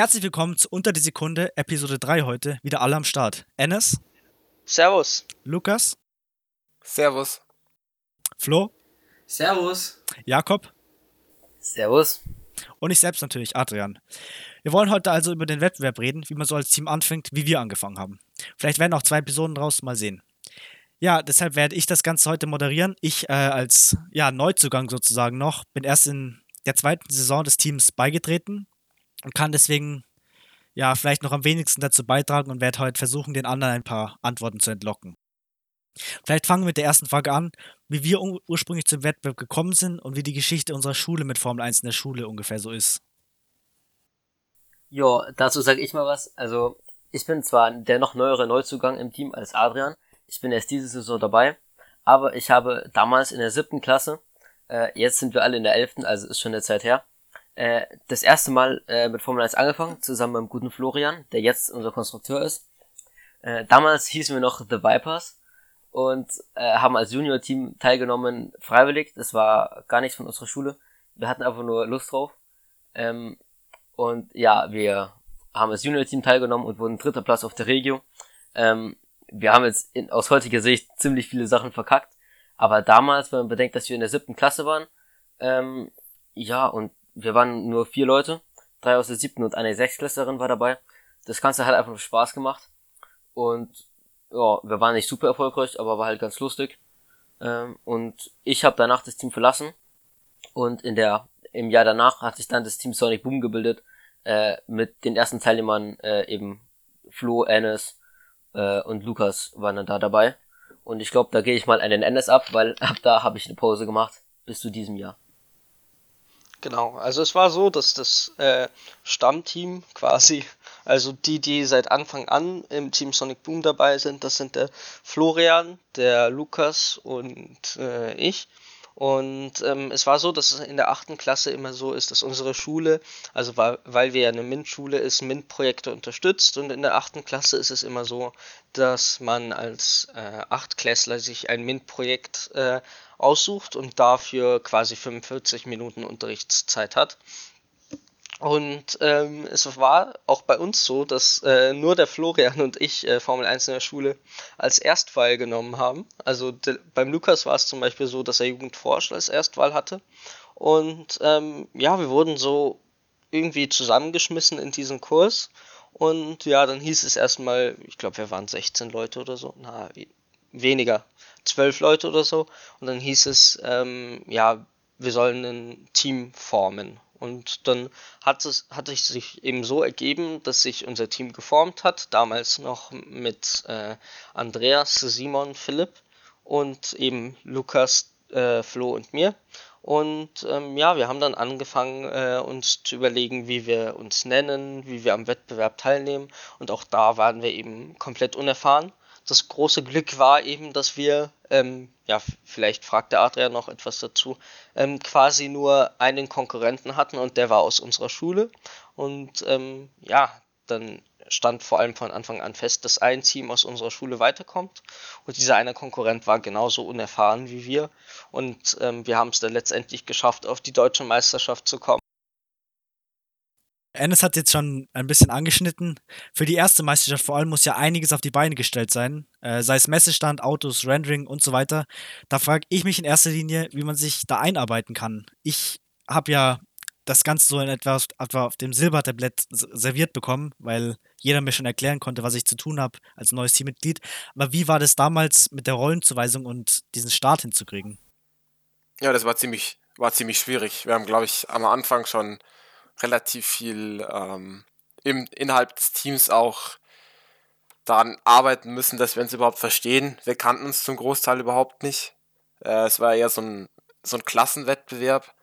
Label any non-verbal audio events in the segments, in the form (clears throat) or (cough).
Herzlich willkommen zu Unter die Sekunde, Episode 3 heute. Wieder alle am Start. Enes. Servus. Lukas. Servus. Flo. Servus. Jakob. Servus. Und ich selbst natürlich, Adrian. Wir wollen heute also über den Wettbewerb reden, wie man so als Team anfängt, wie wir angefangen haben. Vielleicht werden auch zwei Episoden draus, mal sehen. Ja, deshalb werde ich das Ganze heute moderieren. Ich äh, als ja, Neuzugang sozusagen noch, bin erst in der zweiten Saison des Teams beigetreten und kann deswegen ja vielleicht noch am wenigsten dazu beitragen und werde heute versuchen, den anderen ein paar Antworten zu entlocken. Vielleicht fangen wir mit der ersten Frage an, wie wir ur ursprünglich zum Wettbewerb gekommen sind und wie die Geschichte unserer Schule mit Formel 1 in der Schule ungefähr so ist. Ja, dazu sage ich mal was. Also, ich bin zwar der noch neuere Neuzugang im Team als Adrian. Ich bin erst diese Saison dabei. Aber ich habe damals in der siebten Klasse, äh, jetzt sind wir alle in der elften, also ist schon eine Zeit her, äh, das erste Mal äh, mit Formel 1 angefangen, zusammen mit dem guten Florian, der jetzt unser Konstrukteur ist. Äh, damals hießen wir noch The Vipers und äh, haben als Junior-Team teilgenommen, freiwillig. Das war gar nichts von unserer Schule. Wir hatten einfach nur Lust drauf. Ähm, und ja, wir haben als Junior-Team teilgenommen und wurden dritter Platz auf der Regio. Ähm, wir haben jetzt in, aus heutiger Sicht ziemlich viele Sachen verkackt. Aber damals, wenn man bedenkt, dass wir in der siebten Klasse waren, ähm, ja, und wir waren nur vier Leute, drei aus der siebten und eine Sechstklässlerin war dabei. Das Ganze hat einfach Spaß gemacht. Und ja, wir waren nicht super erfolgreich, aber war halt ganz lustig. Ähm, und ich habe danach das Team verlassen. Und in der im Jahr danach hat sich dann das Team Sonic Boom gebildet, äh, mit den ersten Teilnehmern äh, eben Flo, Ennis äh, und Lukas waren dann da dabei. Und ich glaube, da gehe ich mal einen Ennis ab, weil ab da habe ich eine Pause gemacht bis zu diesem Jahr. Genau, also es war so, dass das äh, Stammteam quasi, also die, die seit Anfang an im Team Sonic Boom dabei sind, das sind der Florian, der Lukas und äh, ich. Und ähm, es war so, dass es in der achten Klasse immer so ist, dass unsere Schule, also weil, weil wir ja eine MINT-Schule ist, MINT-Projekte unterstützt. Und in der achten Klasse ist es immer so, dass man als äh, Achtklässler sich ein MINT-Projekt äh, aussucht und dafür quasi 45 Minuten Unterrichtszeit hat. Und ähm, es war auch bei uns so, dass äh, nur der Florian und ich äh, Formel 1 in der Schule als Erstwahl genommen haben. Also beim Lukas war es zum Beispiel so, dass er Jugendforsch als Erstwahl hatte. Und ähm, ja, wir wurden so irgendwie zusammengeschmissen in diesen Kurs. Und ja, dann hieß es erstmal, ich glaube, wir waren 16 Leute oder so. Na, weniger, 12 Leute oder so. Und dann hieß es, ähm, ja, wir sollen ein Team formen. Und dann hat es, hat es sich eben so ergeben, dass sich unser Team geformt hat, damals noch mit äh, Andreas, Simon, Philipp und eben Lukas, äh, Flo und mir. Und ähm, ja, wir haben dann angefangen, äh, uns zu überlegen, wie wir uns nennen, wie wir am Wettbewerb teilnehmen. Und auch da waren wir eben komplett unerfahren das große Glück war eben, dass wir, ähm, ja, vielleicht fragt der Adrian noch etwas dazu, ähm, quasi nur einen Konkurrenten hatten und der war aus unserer Schule. Und ähm, ja, dann stand vor allem von Anfang an fest, dass ein Team aus unserer Schule weiterkommt. Und dieser eine Konkurrent war genauso unerfahren wie wir. Und ähm, wir haben es dann letztendlich geschafft, auf die deutsche Meisterschaft zu kommen. Ennis hat jetzt schon ein bisschen angeschnitten. Für die erste Meisterschaft vor allem muss ja einiges auf die Beine gestellt sein, äh, sei es Messestand, Autos, Rendering und so weiter. Da frage ich mich in erster Linie, wie man sich da einarbeiten kann. Ich habe ja das Ganze so in etwa, etwa auf dem Silbertablett serviert bekommen, weil jeder mir schon erklären konnte, was ich zu tun habe als neues Teammitglied. Aber wie war das damals mit der Rollenzuweisung und diesen Start hinzukriegen? Ja, das war ziemlich, war ziemlich schwierig. Wir haben, glaube ich, am Anfang schon relativ viel ähm, im, innerhalb des Teams auch daran arbeiten müssen, dass wir uns überhaupt verstehen. Wir kannten uns zum Großteil überhaupt nicht. Äh, es war eher so ein, so ein Klassenwettbewerb,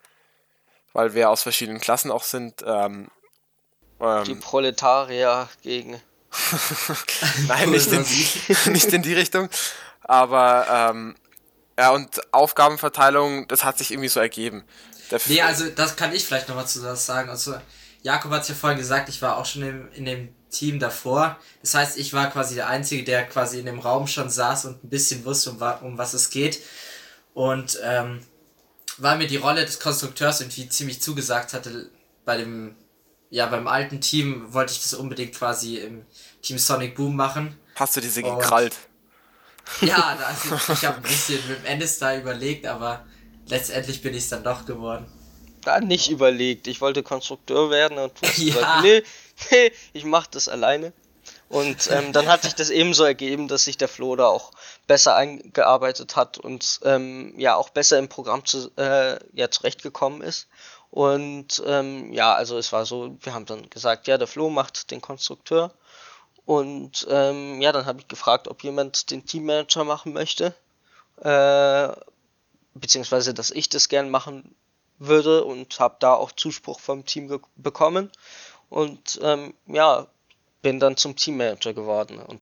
weil wir aus verschiedenen Klassen auch sind. Ähm, ähm, die Proletarier gegen. (laughs) Nein, nicht in, die, (laughs) nicht in die Richtung. Aber ähm, ja, und Aufgabenverteilung, das hat sich irgendwie so ergeben. Dafür nee, also das kann ich vielleicht noch mal zu das sagen. Also Jakob hat es ja vorhin gesagt, ich war auch schon im, in dem Team davor. Das heißt, ich war quasi der Einzige, der quasi in dem Raum schon saß und ein bisschen wusste, um, um was es geht. Und ähm, weil mir die Rolle des Konstrukteurs irgendwie ziemlich zugesagt hatte bei dem ja, beim alten Team wollte ich das unbedingt quasi im Team Sonic Boom machen. Hast du diese gekrallt? Ja, also ich habe ein bisschen mit dem Endes da überlegt, aber letztendlich bin ich es dann doch geworden. Da nicht überlegt. Ich wollte Konstrukteur werden und (laughs) Ja. gesagt, nee, nee, ich mach das alleine. Und ähm, dann hat sich das eben so ergeben, dass sich der Flo da auch besser eingearbeitet hat und ähm, ja auch besser im Programm zu, äh, ja, zurechtgekommen ist. Und ähm, ja, also es war so, wir haben dann gesagt, ja, der Flo macht den Konstrukteur. Und ähm, ja, dann habe ich gefragt, ob jemand den Teammanager machen möchte. Äh, beziehungsweise, dass ich das gern machen würde und habe da auch Zuspruch vom Team bekommen. Und ähm, ja, bin dann zum Teammanager geworden. Und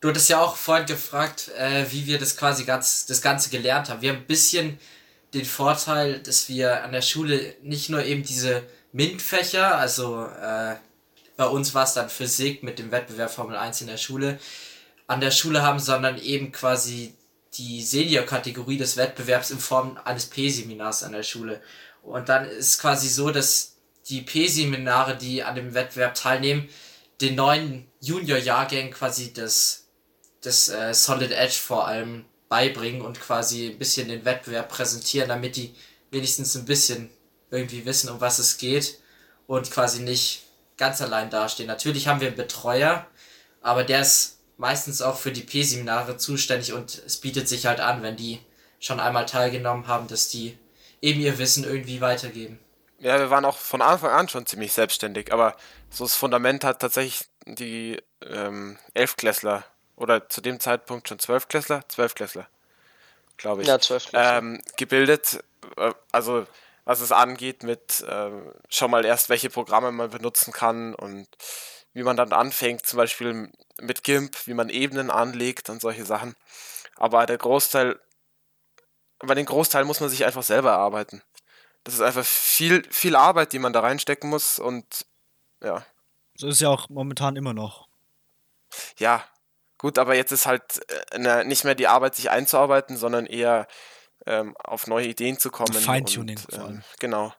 Du hattest ja auch vorhin gefragt, äh, wie wir das quasi ganz, das Ganze gelernt haben. Wir haben ein bisschen den Vorteil, dass wir an der Schule nicht nur eben diese MINT-Fächer, also äh, bei uns war es dann Physik mit dem Wettbewerb Formel 1 in der Schule, an der Schule haben, sondern eben quasi die Senior-Kategorie des Wettbewerbs in Form eines P-Seminars an der Schule. Und dann ist quasi so, dass die P-Seminare, die an dem Wettbewerb teilnehmen, den neuen Junior-Jahrgängen quasi das, das äh, Solid Edge vor allem beibringen und quasi ein bisschen den Wettbewerb präsentieren, damit die wenigstens ein bisschen irgendwie wissen, um was es geht und quasi nicht ganz allein dastehen. Natürlich haben wir einen Betreuer, aber der ist meistens auch für die P-Seminare zuständig und es bietet sich halt an, wenn die schon einmal teilgenommen haben, dass die eben ihr Wissen irgendwie weitergeben. Ja, wir waren auch von Anfang an schon ziemlich selbstständig, aber so das Fundament hat tatsächlich die ähm, Elfklässler oder zu dem Zeitpunkt schon Zwölfklässler, Zwölfklässler, glaube ich, ja, 12 ähm, gebildet. Äh, Also was es angeht mit ähm, schon mal erst welche Programme man benutzen kann und wie man dann anfängt, zum Beispiel mit GIMP, wie man Ebenen anlegt und solche Sachen. Aber der Großteil, bei den Großteil muss man sich einfach selber erarbeiten. Das ist einfach viel, viel Arbeit, die man da reinstecken muss und ja. So ist es ja auch momentan immer noch. Ja, gut, aber jetzt ist halt äh, ne, nicht mehr die Arbeit, sich einzuarbeiten, sondern eher ähm, auf neue Ideen zu kommen. Feintuning und, vor allem. ähm, Genau.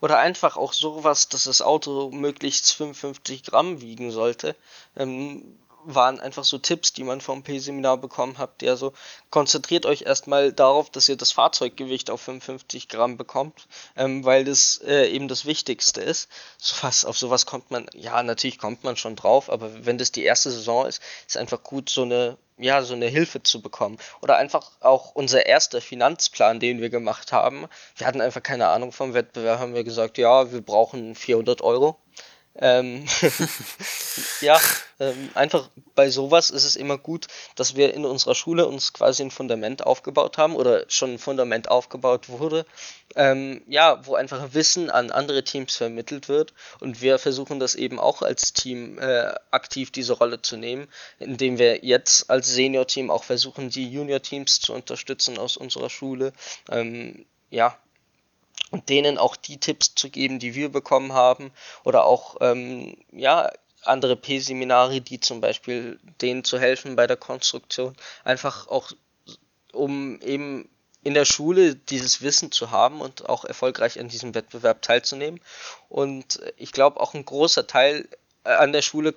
Oder einfach auch sowas, dass das Auto möglichst 55 Gramm wiegen sollte. Ähm, waren einfach so Tipps, die man vom P-Seminar bekommen habt. Ja, so konzentriert euch erstmal darauf, dass ihr das Fahrzeuggewicht auf 55 Gramm bekommt, ähm, weil das äh, eben das Wichtigste ist. So was, auf sowas kommt man, ja, natürlich kommt man schon drauf, aber wenn das die erste Saison ist, ist einfach gut, so eine, ja, so eine Hilfe zu bekommen. Oder einfach auch unser erster Finanzplan, den wir gemacht haben. Wir hatten einfach keine Ahnung vom Wettbewerb, haben wir gesagt, ja, wir brauchen 400 Euro. Ähm, (laughs) ja, ähm, einfach bei sowas ist es immer gut, dass wir in unserer Schule uns quasi ein Fundament aufgebaut haben oder schon ein Fundament aufgebaut wurde, ähm, ja, wo einfach Wissen an andere Teams vermittelt wird und wir versuchen das eben auch als Team äh, aktiv diese Rolle zu nehmen, indem wir jetzt als Senior-Team auch versuchen, die Junior-Teams zu unterstützen aus unserer Schule. Ähm, ja, denen auch die Tipps zu geben, die wir bekommen haben oder auch ähm, ja andere P-Seminare, die zum Beispiel denen zu helfen bei der Konstruktion, einfach auch um eben in der Schule dieses Wissen zu haben und auch erfolgreich an diesem Wettbewerb teilzunehmen. Und ich glaube auch ein großer Teil äh, an der Schule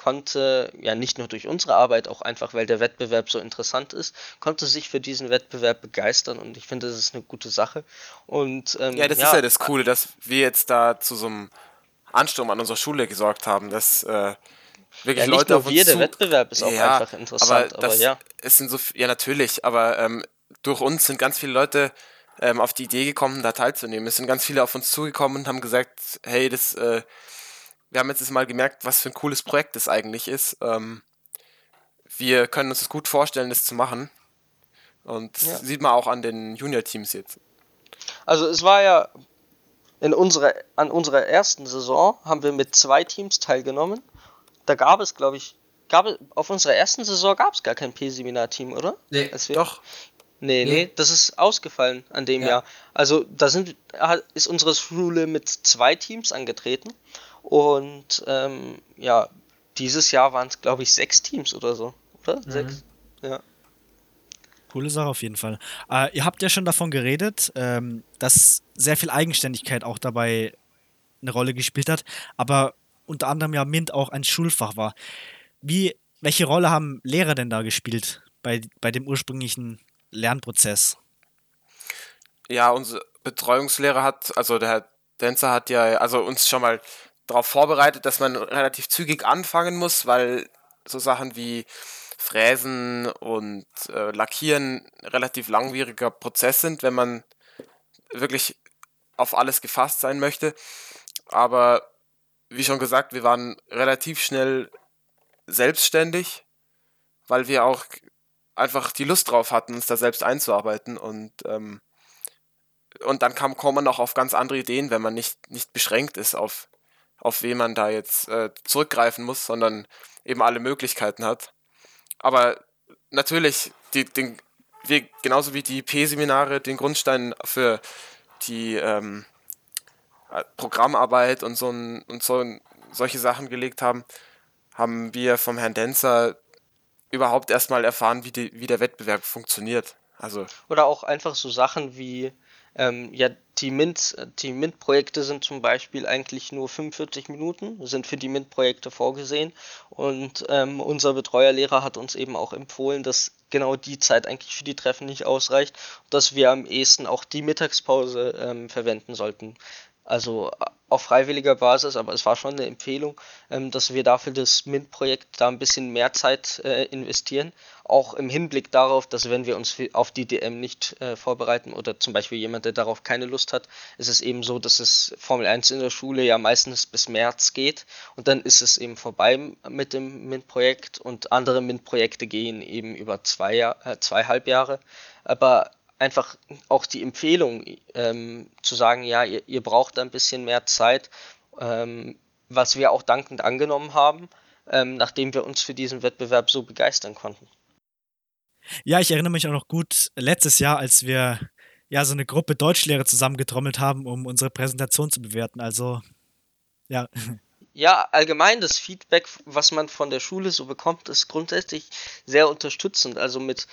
konnte, ja nicht nur durch unsere Arbeit, auch einfach weil der Wettbewerb so interessant ist, konnte sich für diesen Wettbewerb begeistern und ich finde, das ist eine gute Sache. Und ähm, Ja, das ist ja das Coole, dass wir jetzt da zu so einem Ansturm an unserer Schule gesorgt haben, dass äh, wirklich Ja, Leute auf uns wir, der Wettbewerb ist auch einfach interessant, aber das ja. Es sind so, ja natürlich, aber ähm, durch uns sind ganz viele Leute ähm, auf die Idee gekommen, da teilzunehmen. Es sind ganz viele auf uns zugekommen und haben gesagt, hey, das, äh, wir haben jetzt mal gemerkt, was für ein cooles Projekt das eigentlich ist. Ähm, wir können uns das gut vorstellen, das zu machen. Und das Ja. sieht man auch an den Junior-Teams jetzt. Also es war ja in unserer, an unserer ersten Saison haben wir mit zwei Teams teilgenommen. Da gab es, glaube ich, gab es, auf unserer ersten Saison gab es gar kein P-Seminar-Team, oder? Nee, wir, Doch, Nee, Nee. nee, das ist ausgefallen an dem Ja. Jahr. Also da sind, ist unsere Schule mit zwei Teams angetreten. Und ähm, ja, dieses Jahr waren es, glaube ich, sechs Teams oder so. Oder? Sechs? Ja. Coole Sache auf jeden Fall. Äh, ihr habt ja schon davon geredet, ähm, dass sehr viel Eigenständigkeit auch dabei eine Rolle gespielt hat, aber unter anderem ja MINT auch ein Schulfach war. Wie, welche Rolle haben Lehrer denn da gespielt bei, bei dem ursprünglichen Lernprozess? Ja, unser Betreuungslehrer hat, also der Herr Denzer hat ja also uns schon mal darauf vorbereitet, dass man relativ zügig anfangen muss, weil so Sachen wie Fräsen und äh, Lackieren relativ langwieriger Prozess sind, wenn man wirklich auf alles gefasst sein möchte. Aber wie schon gesagt, wir waren relativ schnell selbstständig, weil wir auch einfach die Lust drauf hatten, uns da selbst einzuarbeiten und ähm, und dann kam, kommt man auch auf ganz andere Ideen, wenn man nicht, nicht beschränkt ist auf, auf wen man da jetzt äh, zurückgreifen muss, sondern eben alle Möglichkeiten hat. Aber natürlich, die, den, wir, genauso wie die P-Seminare den Grundstein für die ähm, äh, Programmarbeit und, so, und so, solche Sachen gelegt haben, haben wir vom Herrn Denzer überhaupt erstmal erfahren, wie, die, wie der Wettbewerb funktioniert. Also Oder auch einfach so Sachen wie ähm, ja, die Mint, die Mint-Projekte sind zum Beispiel eigentlich nur 45 Minuten, sind für die Mint-Projekte vorgesehen. Und ähm, unser Betreuerlehrer hat uns eben auch empfohlen, dass genau die Zeit eigentlich für die Treffen nicht ausreicht, dass wir am ehesten auch die Mittagspause ähm, verwenden sollten. Also auf freiwilliger Basis, aber es war schon eine Empfehlung, ähm, dass wir dafür das MINT-Projekt da ein bisschen mehr Zeit äh, investieren. Auch im Hinblick darauf, dass wenn wir uns auf die DM nicht äh, vorbereiten oder zum Beispiel jemand, der darauf keine Lust hat, ist es eben so, dass es Formel 1 in der Schule ja meistens bis März geht und dann ist es eben vorbei mit dem MINT-Projekt und andere MINT-Projekte gehen eben über zwei, äh, zweieinhalb Jahre. Aber einfach auch die Empfehlung ähm, zu sagen, ja, ihr, ihr, braucht ein bisschen mehr Zeit, ähm, was wir auch dankend angenommen haben, ähm, nachdem wir uns für diesen Wettbewerb so begeistern konnten. Ja, ich erinnere mich auch noch gut letztes Jahr, als wir ja so eine Gruppe Deutschlehrer zusammengetrommelt haben, um unsere Präsentation zu bewerten. Also ja. Ja, allgemein das Feedback, was man von der Schule so bekommt, ist grundsätzlich sehr unterstützend. Also mit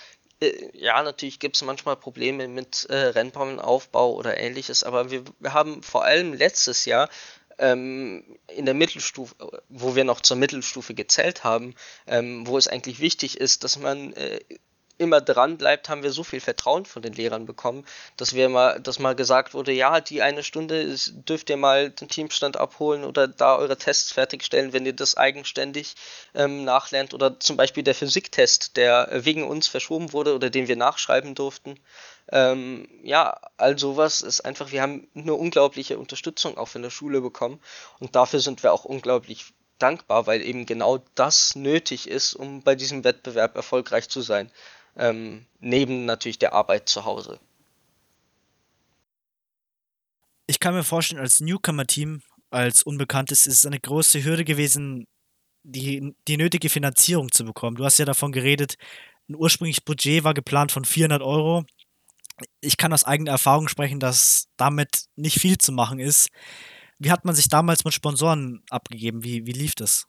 ja, natürlich gibt es manchmal Probleme mit äh, Rennbahnaufbau oder ähnliches, aber wir, wir haben vor allem letztes Jahr ähm, in der Mittelstufe, wo wir noch zur Mittelstufe gezählt haben, ähm, wo es eigentlich wichtig ist, dass man äh, immer dran bleibt, haben wir so viel Vertrauen von den Lehrern bekommen, dass wir mal, dass mal gesagt wurde, ja, die eine Stunde ist, dürft ihr mal den Teamstand abholen oder da eure Tests fertigstellen, wenn ihr das eigenständig ähm, nachlernt oder zum Beispiel der Physiktest, der wegen uns verschoben wurde oder den wir nachschreiben durften. Ähm, ja, all sowas ist einfach, wir haben eine unglaubliche Unterstützung auch von der Schule bekommen und dafür sind wir auch unglaublich dankbar, weil eben genau das nötig ist, um bei diesem Wettbewerb erfolgreich zu sein ähm, neben natürlich der Arbeit zu Hause. Ich kann mir vorstellen, als Newcomer-Team, als Unbekanntes, ist es eine große Hürde gewesen, die, die nötige Finanzierung zu bekommen. Du hast ja davon geredet, ein ursprüngliches Budget war geplant von 400 Euro. Ich kann aus eigener Erfahrung sprechen, dass damit nicht viel zu machen ist. Wie hat man sich damals mit Sponsoren abgegeben? Wie, wie lief das?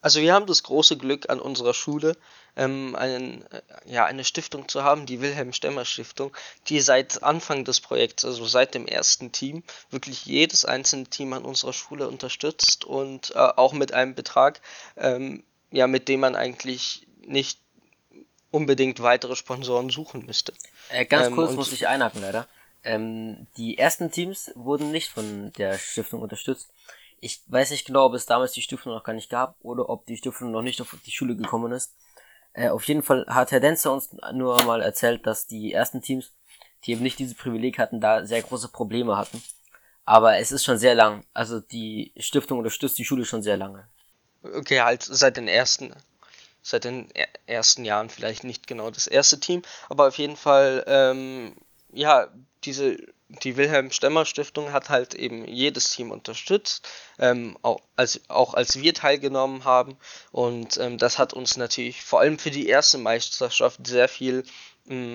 Also wir haben das große Glück an unserer Schule, ähm, einen, äh, ja, eine Stiftung zu haben, die Wilhelm Stemmer Stiftung, die seit Anfang des Projekts, also seit dem ersten Team, wirklich jedes einzelne Team an unserer Schule unterstützt und äh, auch mit einem Betrag, ähm, ja, mit dem man eigentlich nicht unbedingt weitere Sponsoren suchen müsste. Äh, ganz ähm, kurz muss ich einhaken, leider. Ähm, die ersten Teams wurden nicht von der Stiftung unterstützt. Ich weiß nicht genau, ob es damals die Stiftung noch gar nicht gab oder ob die Stiftung noch nicht auf die Schule gekommen ist. Äh, auf jeden Fall hat Herr Denzer uns nur mal erzählt, dass die ersten Teams, die eben nicht dieses Privileg hatten, da sehr große Probleme hatten. Aber es ist schon sehr lang. Also die Stiftung unterstützt die Schule schon sehr lange. Okay, halt seit den ersten, seit den ersten Jahren vielleicht nicht genau das erste Team, aber auf jeden Fall, ähm, ja, diese die Wilhelm Stemmer Stiftung hat halt eben jedes Team unterstützt, ähm, auch, als, auch als wir teilgenommen haben. Und ähm, das hat uns natürlich vor allem für die erste Meisterschaft sehr viel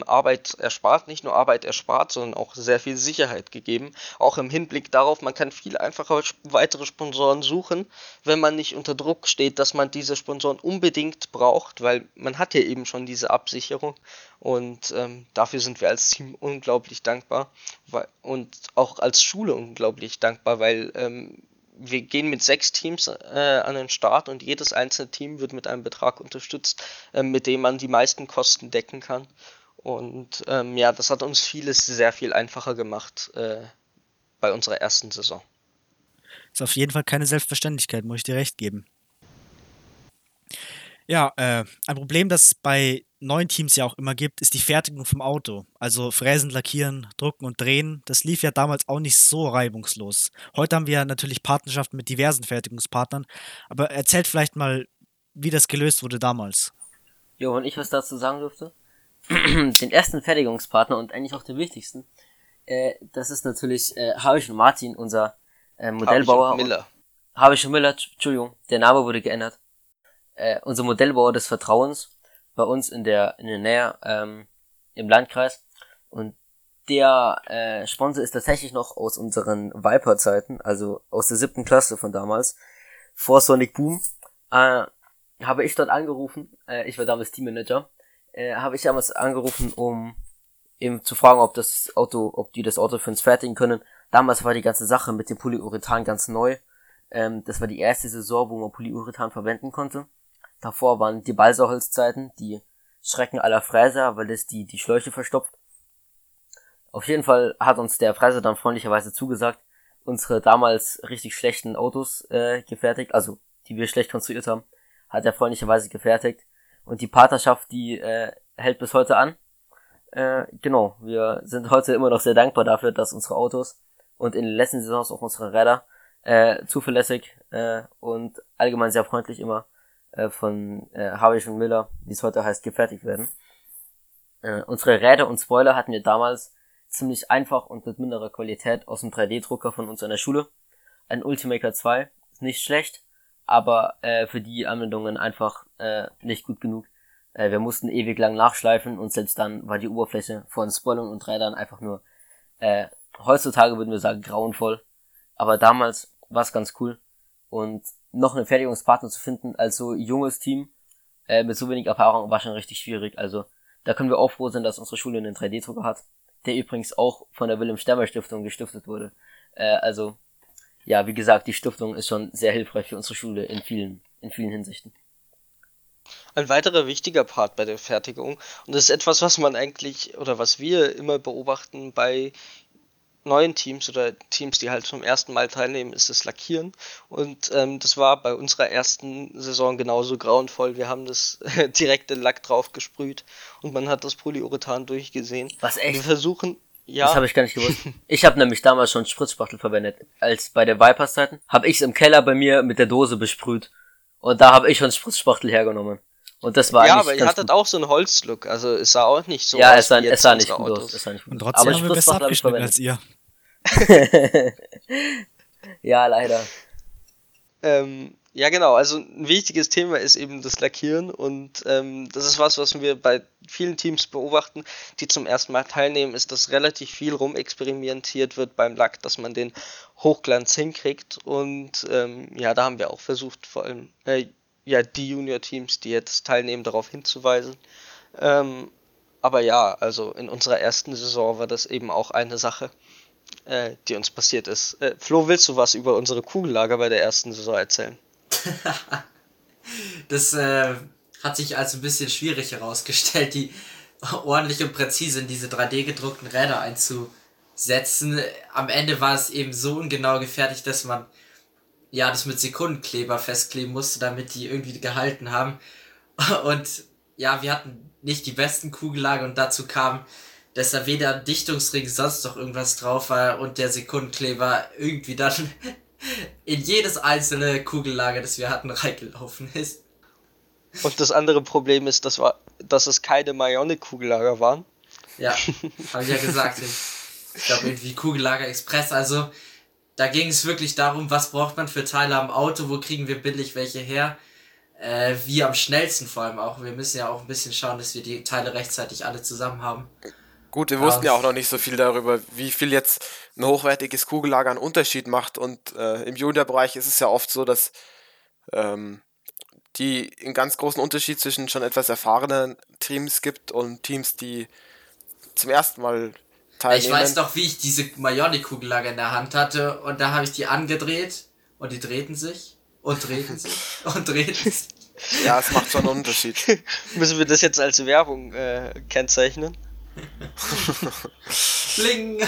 Arbeit erspart, nicht nur Arbeit erspart, sondern auch sehr viel Sicherheit gegeben. Auch im Hinblick darauf, man kann viel einfacher weitere Sponsoren suchen, wenn man nicht unter Druck steht, dass man diese Sponsoren unbedingt braucht, weil man hat ja eben schon diese Absicherung und ähm, dafür sind wir als Team unglaublich dankbar und auch als Schule unglaublich dankbar, weil ähm, wir gehen mit sechs Teams äh, an den Start und jedes einzelne Team wird mit einem Betrag unterstützt, äh, mit dem man die meisten Kosten decken kann. Und ähm, ja, das hat uns vieles sehr viel einfacher gemacht äh, bei unserer ersten Saison. Ist auf jeden Fall keine Selbstverständlichkeit, muss ich dir recht geben. Ja, äh, ein Problem, das bei neuen Teams ja auch immer gibt, ist die Fertigung vom Auto. Also Fräsen, Lackieren, Drucken und Drehen. Das lief ja damals auch nicht so reibungslos. Heute haben wir natürlich Partnerschaften mit diversen Fertigungspartnern. Aber erzählt vielleicht mal, wie das gelöst wurde damals. Jo, wenn ich was dazu sagen dürfte. (clears throat) den ersten Fertigungspartner und eigentlich auch den wichtigsten, äh, das ist natürlich äh, Habisch und Martin, unser äh, Modellbauer. Habisch und Miller. Habisch und Miller, Entschuldigung, der Name wurde geändert. Äh, unser Modellbauer des Vertrauens bei uns in der in der Nähe ähm, im Landkreis und der äh, Sponsor ist tatsächlich noch aus unseren Viper-Zeiten, also aus der siebten Klasse von damals, vor Sonic Boom, äh, habe ich dort angerufen, äh, ich war damals Teammanager, äh, habe ich damals angerufen, um eben zu fragen, ob das Auto, ob die das Auto für uns fertigen können. Damals war die ganze Sache mit dem Polyurethan ganz neu. Ähm, das war die erste Saison, wo man Polyurethan verwenden konnte. Davor waren die Balsaholzzeiten, die Schrecken aller Fräser, weil es die, die Schläuche verstopft. Auf jeden Fall hat uns der Fräser dann freundlicherweise zugesagt, unsere damals richtig schlechten Autos äh, gefertigt, also die wir schlecht konstruiert haben, hat er freundlicherweise gefertigt. Und die Partnerschaft, die äh, hält bis heute an. Äh, genau, wir sind heute immer noch sehr dankbar dafür, dass unsere Autos und in den letzten Saisons auch unsere Räder äh, zuverlässig äh, und allgemein sehr freundlich immer äh, von äh, Harvey und Miller, wie es heute heißt, gefertigt werden. Äh, unsere Räder und Spoiler hatten wir damals ziemlich einfach und mit minderer Qualität aus dem 3D-Drucker von uns an der Schule. Ein Ultimaker 2 ist nicht schlecht, aber äh, für die Anwendungen einfach äh, nicht gut genug. Äh, wir mussten ewig lang nachschleifen und selbst dann war die Oberfläche von Spoilern und Rädern einfach nur äh, heutzutage würden wir sagen grauenvoll. Aber damals war es ganz cool. Und noch einen Fertigungspartner zu finden als so junges Team äh, mit so wenig Erfahrung war schon richtig schwierig. Also da können wir auch froh sein, dass unsere Schule einen 3D-Drucker hat, der übrigens auch von der Wilhelm Stemmer Stiftung gestiftet wurde. Äh, also ja, wie gesagt, die Stiftung ist schon sehr hilfreich für unsere Schule in vielen, in vielen Hinsichten. Ein weiterer wichtiger Part bei der Fertigung, und das ist etwas, was man eigentlich oder was wir immer beobachten bei neuen Teams oder Teams, die halt zum ersten Mal teilnehmen, ist das Lackieren. Und ähm, das war bei unserer ersten Saison genauso grauenvoll. Wir haben das (laughs) direkte Lack drauf gesprüht und man hat das Polyurethan durchgesehen. Was echt? Wir versuchen. Ja. Das habe ich gar nicht gewusst. Ich habe nämlich damals schon Spritzspachtel verwendet. Als bei der Vipers-Zeiten habe ich es im Keller bei mir mit der Dose besprüht. Und da habe ich schon Spritzspachtel hergenommen. Und das war Ja, aber ihr hattet gut. auch so einen Holzlook, also es sah auch nicht so ja, aus. Ja, es, sah, es sah nicht gut aus. Es sah nicht gut Und trotzdem aber haben wir besser abgeschnitten als ihr. (laughs) (laughs) ja, leider. Ähm, ja, genau. Also ein wichtiges Thema ist eben das Lackieren und ähm, das ist was, was wir bei vielen Teams beobachten, die zum ersten Mal teilnehmen, ist, dass relativ viel rumexperimentiert wird beim Lack, dass man den Hochglanz hinkriegt und ähm, ja, da haben wir auch versucht, vor allem äh, ja die Junior-Teams, die jetzt teilnehmen, darauf hinzuweisen. Ähm, aber ja, also in unserer ersten Saison war das eben auch eine Sache äh, die uns passiert ist. Äh, Flo, willst du was über unsere Kugellager bei der ersten Saison erzählen? (laughs) das äh, hat sich als ein bisschen schwierig herausgestellt, die ordentlich und präzise in diese 3D gedruckten Räder einzusetzen. Am Ende war es eben so ungenau gefertigt, dass man ja das mit Sekundenkleber festkleben musste, damit die irgendwie gehalten haben. (laughs) Und ja, wir hatten nicht die besten Kugellager und dazu kam, dass da weder Dichtungsring sonst noch irgendwas drauf war und der Sekundenkleber irgendwie dann in jedes einzelne Kugellager, das wir hatten, reingelaufen ist. Und das andere Problem ist, dass, war, dass es keine Mayonic-Kugellager waren. Ja, (laughs) habe ich ja gesagt. Ich glaube irgendwie Kugellager Express. Also da ging es wirklich darum, was braucht man für Teile am Auto, wo kriegen wir billig welche her. äh, wie am schnellsten vor allem auch. Wir müssen ja auch ein bisschen schauen, dass wir die Teile rechtzeitig alle zusammen haben. Gut, wir wussten ja auch noch nicht so viel darüber, wie viel jetzt ein hochwertiges Kugellager einen Unterschied macht. Und äh, im Junior-Bereich ist es ja oft so, dass ähm, die einen ganz großen Unterschied zwischen schon etwas erfahrenen Teams gibt und Teams, die zum ersten Mal teilnehmen. Ich weiß doch, wie ich diese Majonic-Kugellager in der Hand hatte und da habe ich die angedreht und die drehten sich und drehten sich (laughs) und drehten sich. Ja, es macht schon einen Unterschied. (laughs) Müssen wir das jetzt als Werbung äh, kennzeichnen? Bling!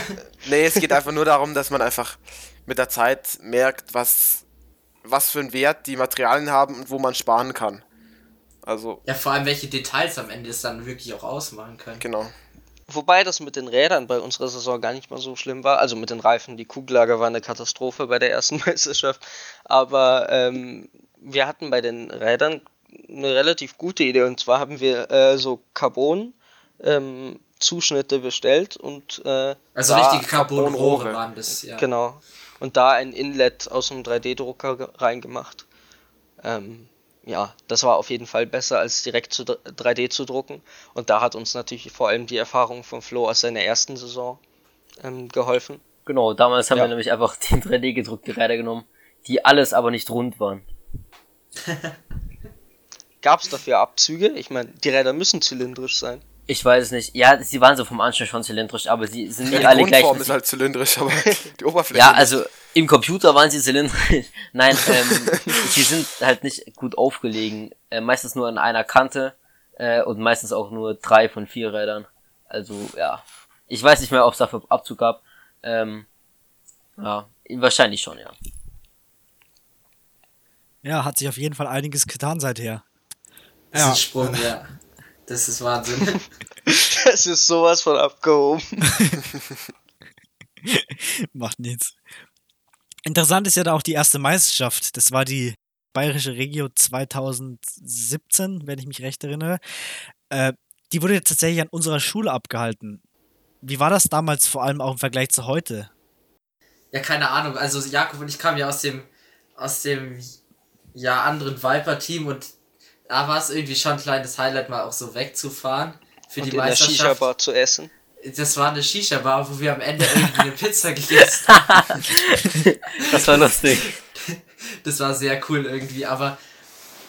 Nee, es geht einfach nur darum, dass man einfach mit der Zeit merkt, was, was für einen Wert die Materialien haben und wo man sparen kann. Also, Ja, vor allem welche Details am Ende es dann wirklich auch ausmachen können. genau. Wobei das mit den Rädern bei unserer Saison gar nicht mal so schlimm war. Also mit den Reifen, die Kugellager war eine Katastrophe bei der ersten (laughs) Meisterschaft. Aber ähm, wir hatten bei den Rädern eine relativ gute Idee. Und zwar haben wir äh, so Carbon ähm, Zuschnitte bestellt und äh, Also da- richtige Carbonrohre waren das, ja. Genau. Und da ein Inlet aus einem 3D-Drucker ge- reingemacht. Ähm, ja, das war auf jeden Fall besser als direkt zu dr- 3D zu drucken. Und da hat uns natürlich vor allem die Erfahrung von Flo aus seiner ersten Saison ähm, geholfen. Genau, damals haben Ja. wir nämlich einfach die 3D gedruckte Räder genommen, die alles aber nicht rund waren. (laughs) Gab es dafür Abzüge? Ich meine, die Räder müssen zylindrisch sein. Ich weiß es nicht. Ja, sie waren so vom Anschein schon zylindrisch, aber sie sind Ja, die alle gleich. Grundform ist halt zylindrisch, aber (laughs) die Oberfläche. Ja, nicht. also im Computer waren sie zylindrisch. (laughs) Nein, ähm, (laughs) sie sind halt nicht gut aufgelegen. Äh, meistens nur an einer Kante äh, und meistens auch nur drei von vier Rädern. Also ja, ich weiß nicht mehr, ob es dafür Abzug gab. Ähm, ja, wahrscheinlich schon, ja. Ja, hat sich auf jeden Fall einiges getan seither. Ja. Sprung, ja. Das ist Wahnsinn. (laughs) Das ist sowas von abgehoben. (laughs) Macht nichts. Interessant ist ja da auch die erste Meisterschaft. Das war die Bayerische Regio 2017, wenn ich mich recht erinnere. Äh, die wurde tatsächlich an unserer Schule abgehalten. Wie war das damals vor allem auch im Vergleich zu heute? Ja, keine Ahnung. Also Jakob und ich kamen ja aus dem aus dem ja anderen Viper-Team und da war es irgendwie schon ein kleines Highlight, mal auch so wegzufahren für Und die in der Meisterschaft. Shisha-Bar zu essen. Das war eine Shisha-Bar, wo wir am Ende irgendwie eine Pizza (laughs) gegessen haben. Das war lustig. Das war sehr cool irgendwie, aber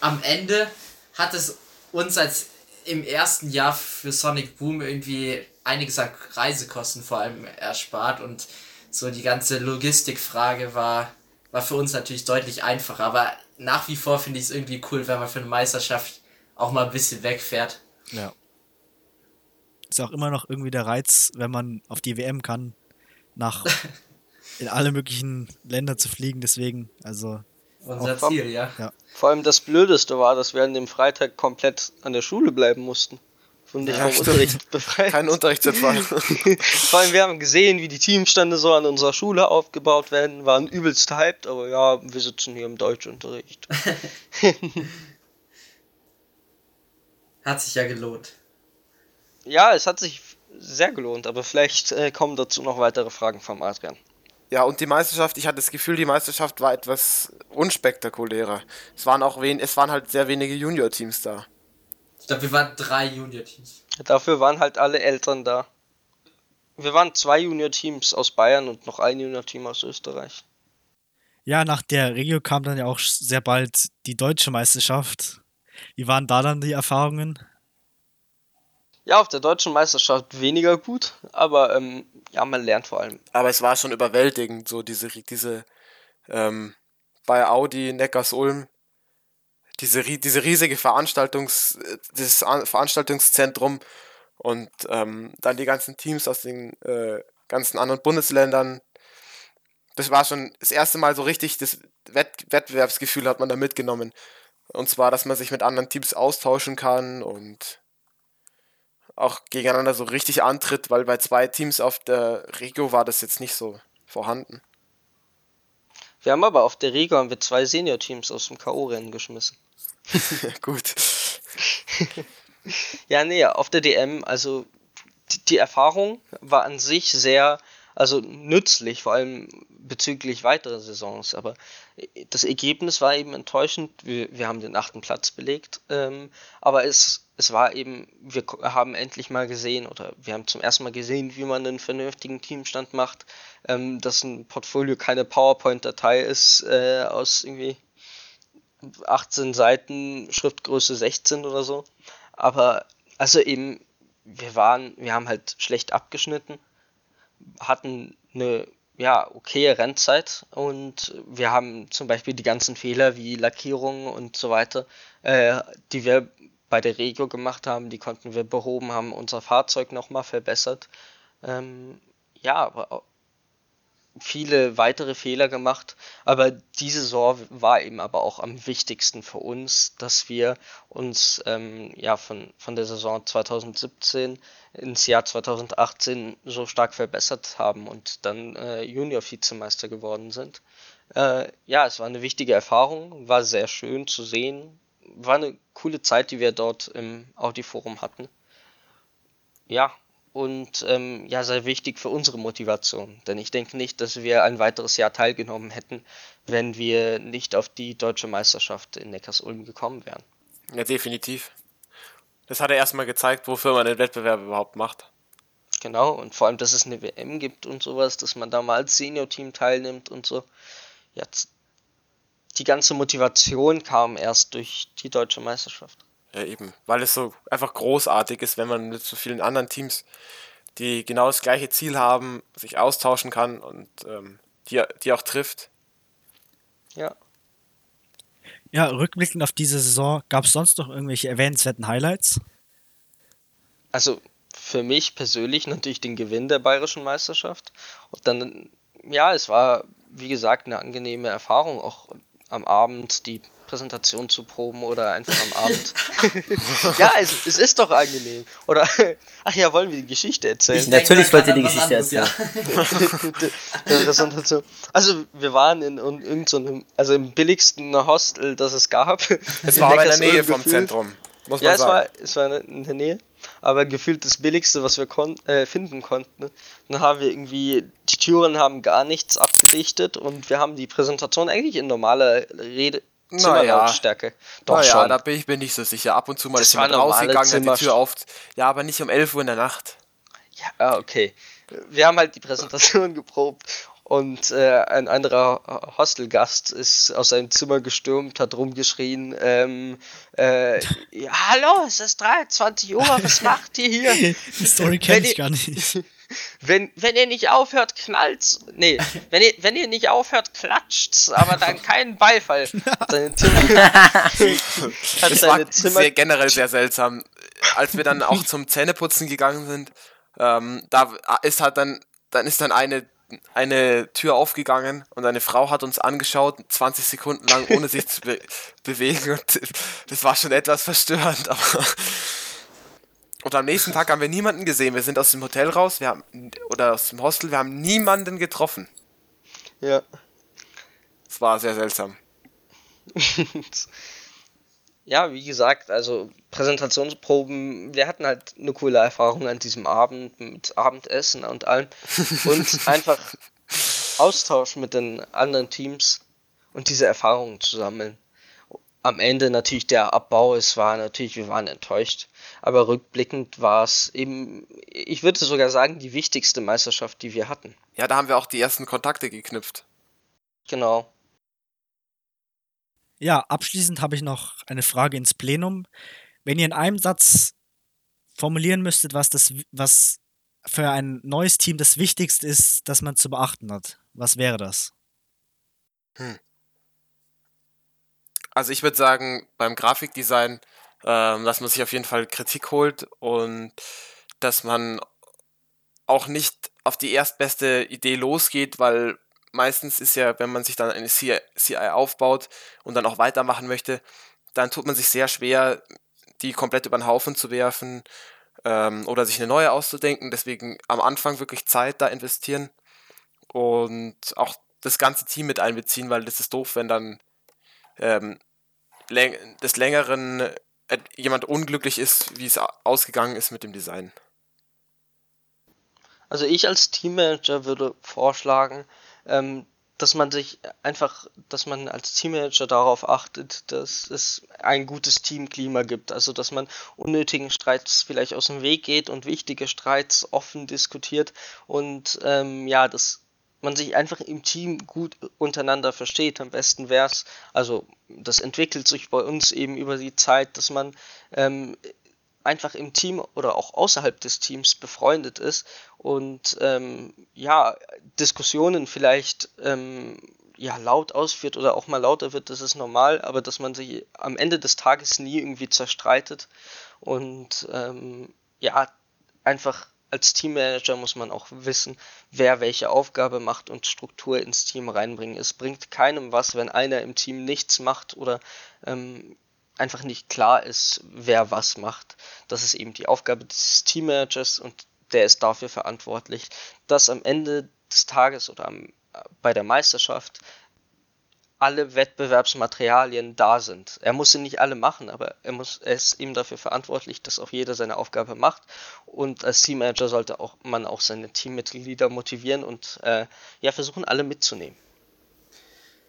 am Ende hat es uns als im ersten Jahr für Sonic Boom irgendwie einiges an Reisekosten vor allem erspart und so die ganze Logistikfrage war, war für uns natürlich deutlich einfacher, aber nach wie vor finde ich es irgendwie cool, wenn man für eine Meisterschaft auch mal ein bisschen wegfährt. Ja. Ist auch immer noch irgendwie der Reiz, wenn man auf die WM kann, nach (laughs) in alle möglichen Länder zu fliegen. Deswegen, also, Unser Ziel, ja. Vor allem das Blödeste war, dass wir an dem Freitag komplett an der Schule bleiben mussten. Und nicht Ja, vom stimmt. Unterricht befreit. Kein Unterrichtsfall. (laughs) Vor allem, wir haben gesehen, wie die Teamstände so an unserer Schule aufgebaut werden, waren übelst hyped, aber ja, wir sitzen hier im Deutschunterricht. (laughs) Hat sich ja gelohnt. Ja, es hat sich sehr gelohnt, aber vielleicht äh, kommen dazu noch weitere Fragen vom Adrian. Ja, und die Meisterschaft, ich hatte das Gefühl, die Meisterschaft war etwas unspektakulärer. Es waren auch wen, es waren halt sehr wenige Junior-Teams da. Ich glaube, wir waren drei Junior-Teams. Dafür waren halt alle Eltern da. Wir waren zwei Junior-Teams aus Bayern und noch ein Junior-Team aus Österreich. ja, nach der Regio kam dann ja auch sehr bald die deutsche Meisterschaft. Wie waren da dann die Erfahrungen? Ja, auf der deutschen Meisterschaft weniger gut, aber ähm, ja, man lernt vor allem. Aber es war schon überwältigend, so diese, diese, ähm, bei Audi Neckars-Ulm, diese, diese riesige Veranstaltungs, das An- Veranstaltungszentrum und ähm, dann die ganzen Teams aus den äh, ganzen anderen Bundesländern. Das war schon das erste Mal so richtig, das Wett Wettbewerbsgefühl hat man da mitgenommen. Und zwar, dass man sich mit anderen Teams austauschen kann und auch gegeneinander so richtig antritt, weil bei zwei Teams auf der Regio war das jetzt nicht so vorhanden. Wir haben aber auf der Riga haben wir zwei Senior-Teams aus dem K.O.-Rennen geschmissen. (laughs) Gut. (laughs) Ja, nee, auf der DM, also die, die Erfahrung war an sich sehr, also nützlich, vor allem bezüglich weiterer Saisons. Aber das Ergebnis war eben enttäuschend. Wir, wir haben den achten Platz belegt. Ähm, aber es, es war eben, wir haben endlich mal gesehen oder wir haben zum ersten Mal gesehen, wie man einen vernünftigen Teamstand macht. Ähm, dass ein Portfolio keine PowerPoint-Datei ist äh, aus irgendwie 18 Seiten, Schriftgröße 16 oder so. Aber also eben, wir waren, wir haben halt schlecht abgeschnitten, hatten eine ja, okay Rennzeit und wir haben zum Beispiel die ganzen Fehler wie Lackierungen und so weiter, äh, die wir bei der Regio gemacht haben, die konnten wir behoben, haben unser Fahrzeug nochmal verbessert. Ähm, ja, aber viele weitere Fehler gemacht, aber diese Saison war eben aber auch am wichtigsten für uns, dass wir uns ähm, ja von, von der Saison 2017 ins Jahr 2018 so stark verbessert haben und dann äh, Junior-Vizemeister geworden sind. Äh, ja, es war eine wichtige Erfahrung, war sehr schön zu sehen, war eine coole Zeit, die wir dort im Audi-Forum hatten. Ja, und ähm, ja, sehr wichtig für unsere Motivation. Denn ich denke nicht, dass wir ein weiteres Jahr teilgenommen hätten, wenn wir nicht auf die deutsche Meisterschaft in Neckars-Ulm gekommen wären. Ja, definitiv. Das hat er erstmal gezeigt, wofür man den Wettbewerb überhaupt macht. Genau, und vor allem, dass es eine WM gibt und sowas, dass man da mal als Senior-Team teilnimmt und so. Jetzt, die ganze Motivation kam erst durch die deutsche Meisterschaft. Ja, eben, weil es so einfach großartig ist, wenn man mit so vielen anderen Teams, die genau das gleiche Ziel haben, sich austauschen kann und ähm, die, die auch trifft. Ja. Ja, rückblickend auf diese Saison, gab es sonst noch irgendwelche erwähnenswerten Highlights? Also für mich persönlich natürlich den Gewinn der bayerischen Meisterschaft. Und dann, ja, es war, wie gesagt, eine angenehme Erfahrung, auch am Abend die Präsentation zu proben oder einfach am Abend. ja, es, es, ist doch angenehm. Oder, ach ja, wollen wir die Geschichte erzählen? Ich Natürlich wollt ihr die Geschichte erzählen. Präsentation. Also, wir waren in, in irgendeinem, also im billigsten Hostel, das es gab. Es war aber in der Nähe vom Zentrum. Muss man ja, sagen. es war, es war in der Nähe aber gefühlt das billigste, was wir kon äh, finden konnten. Dann haben wir irgendwie, die Türen haben gar nichts abgedichtet und wir haben die Präsentation eigentlich in normaler Rede, Zimmerlautstärke. Naja. Doch naja, schon. da bin ich mir nicht so sicher. Ab und zu mal das ist jemand rausgegangen, hat die Tür auf. Ja, aber nicht um 11 Uhr in der Nacht. Ja, okay. Wir haben halt die Präsentation (laughs) geprobt und äh, ein anderer Hostelgast ist aus seinem Zimmer gestürmt, hat rumgeschrien, ähm, äh, ja, hallo, es ist 23 Uhr, was (laughs) macht ihr hier? Die Story kenne ich gar nicht. (laughs) Wenn, wenn ihr nicht aufhört, knallt's. Nee, wenn ihr, wenn ihr nicht aufhört, klatscht's, aber dann keinen Beifall. (laughs) Seine Zimmer, das war Zimmer sehr, generell sehr seltsam. Als wir dann auch zum Zähneputzen gegangen sind, ähm, da ist halt dann, dann ist dann eine eine Tür aufgegangen und eine Frau hat uns angeschaut, 20 Sekunden lang, ohne sich zu be (laughs) bewegen. Und das war schon etwas verstörend, (laughs) aber. Und am nächsten Tag haben wir niemanden gesehen. Wir sind aus dem Hotel raus, wir haben, oder aus dem Hostel, wir haben niemanden getroffen. Ja. Es war sehr seltsam. (laughs) ja, wie gesagt, also Präsentationsproben, wir hatten halt eine coole Erfahrung an diesem Abend mit Abendessen und allem und (laughs) einfach Austausch mit den anderen Teams und diese Erfahrungen zu sammeln. Am Ende natürlich der Abbau, es war natürlich, wir waren enttäuscht, aber rückblickend war es eben, ich würde sogar sagen, die wichtigste Meisterschaft, die wir hatten. Ja, da haben wir auch die ersten Kontakte geknüpft. Genau. Ja, abschließend habe ich noch eine Frage ins Plenum. Wenn ihr in einem Satz formulieren müsstet, was das, was für ein neues Team das Wichtigste ist, das man zu beachten hat, was wäre das? Hm. Also ich würde sagen, beim Grafikdesign, ähm, dass man sich auf jeden Fall Kritik holt und dass man auch nicht auf die erstbeste Idee losgeht, weil meistens ist ja, wenn man sich dann eine CI, CI aufbaut und dann auch weitermachen möchte, dann tut man sich sehr schwer, die komplett über den Haufen zu werfen ähm, oder sich eine neue auszudenken. Deswegen am Anfang wirklich Zeit da investieren und auch das ganze Team mit einbeziehen, weil das ist doof, wenn dann ähm, läng des Längeren äh, jemand unglücklich ist, wie es ausgegangen ist mit dem Design. Also ich als Teammanager würde vorschlagen, ähm, dass man sich einfach, dass man als Teammanager darauf achtet, dass es ein gutes Teamklima gibt. Also dass man unnötigen Streits vielleicht aus dem Weg geht und wichtige Streits offen diskutiert und ähm, ja, dass man sich einfach im Team gut untereinander versteht. Am besten wäre es, also das entwickelt sich bei uns eben über die Zeit, dass man ähm, einfach im Team oder auch außerhalb des Teams befreundet ist und ähm, ja, Diskussionen vielleicht ähm, ja, laut ausführt oder auch mal lauter wird, das ist normal, aber dass man sich am Ende des Tages nie irgendwie zerstreitet und ähm, ja, einfach als Teammanager muss man auch wissen, wer welche Aufgabe macht und Struktur ins Team reinbringen. Es bringt keinem was, wenn einer im Team nichts macht oder ähm, einfach nicht klar ist, wer was macht. Das ist eben die Aufgabe des Teammanagers und der ist dafür verantwortlich, dass am Ende des Tages oder am, bei der Meisterschaft alle Wettbewerbsmaterialien da sind. Er muss sie nicht alle machen, aber er, muss, er ist eben dafür verantwortlich, dass auch jeder seine Aufgabe macht. Und als Teammanager sollte auch, man auch seine Teammitglieder motivieren und äh, ja, versuchen, alle mitzunehmen.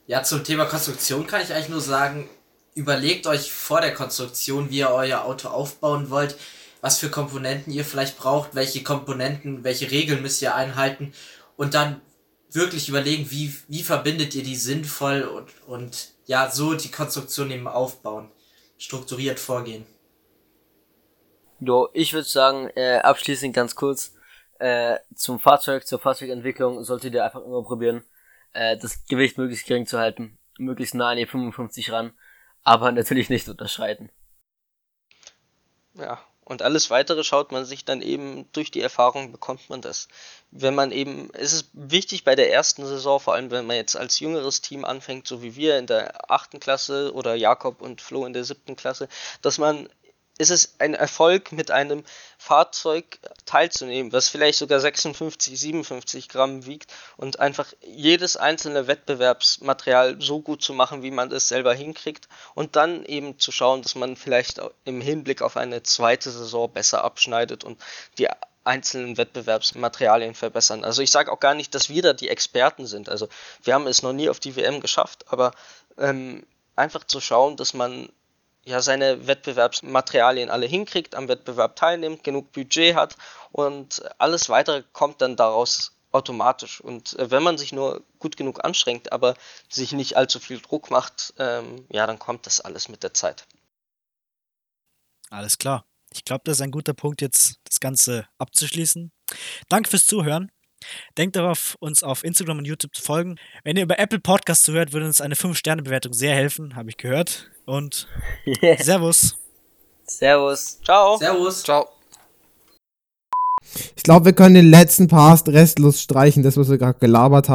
Ja, zum Thema Konstruktion kann ich eigentlich nur sagen, überlegt euch vor der Konstruktion, wie ihr euer Auto aufbauen wollt, was für Komponenten ihr vielleicht braucht, welche Komponenten, welche Regeln müsst ihr einhalten und dann wirklich überlegen, wie, wie verbindet ihr die sinnvoll und, und ja, so die Konstruktion eben aufbauen, strukturiert vorgehen. Jo, ich würde sagen, äh, abschließend ganz kurz, äh, zum Fahrzeug, zur Fahrzeugentwicklung solltet ihr einfach immer probieren, äh, das Gewicht möglichst gering zu halten, möglichst nah an die 55 ran aber natürlich nicht unterschreiten. Ja, und alles weitere schaut man sich dann eben durch die Erfahrung bekommt man das. Wenn man eben, es ist wichtig bei der ersten Saison, vor allem wenn man jetzt als jüngeres Team anfängt, so wie wir in der achten Klasse oder Jakob und Flo in der siebten Klasse, dass man ist es ein Erfolg, mit einem Fahrzeug teilzunehmen, was vielleicht sogar 56, 57 Gramm wiegt und einfach jedes einzelne Wettbewerbsmaterial so gut zu machen, wie man es selber hinkriegt und dann eben zu schauen, dass man vielleicht im Hinblick auf eine zweite Saison besser abschneidet und die einzelnen Wettbewerbsmaterialien verbessern. Also ich sage auch gar nicht, dass wir da die Experten sind. Also wir haben es noch nie auf die WM geschafft, aber ähm, einfach zu schauen, dass man ja seine Wettbewerbsmaterialien alle hinkriegt, am Wettbewerb teilnimmt, genug Budget hat und alles weitere kommt dann daraus automatisch. Und äh, wenn man sich nur gut genug anstrengt, aber sich nicht allzu viel Druck macht, ähm, ja, dann kommt das alles mit der Zeit. Alles klar. Ich glaube, das ist ein guter Punkt, jetzt das Ganze abzuschließen. Danke fürs Zuhören. Denkt darauf, uns auf Instagram und YouTube zu folgen. Wenn ihr über Apple Podcasts zuhört, würde uns eine 5-Sterne-Bewertung sehr helfen, habe ich gehört. Und Servus. Servus. Ciao. Servus. Ciao. Ich glaube, wir können den letzten Part restlos streichen, das, was wir gerade gelabert haben.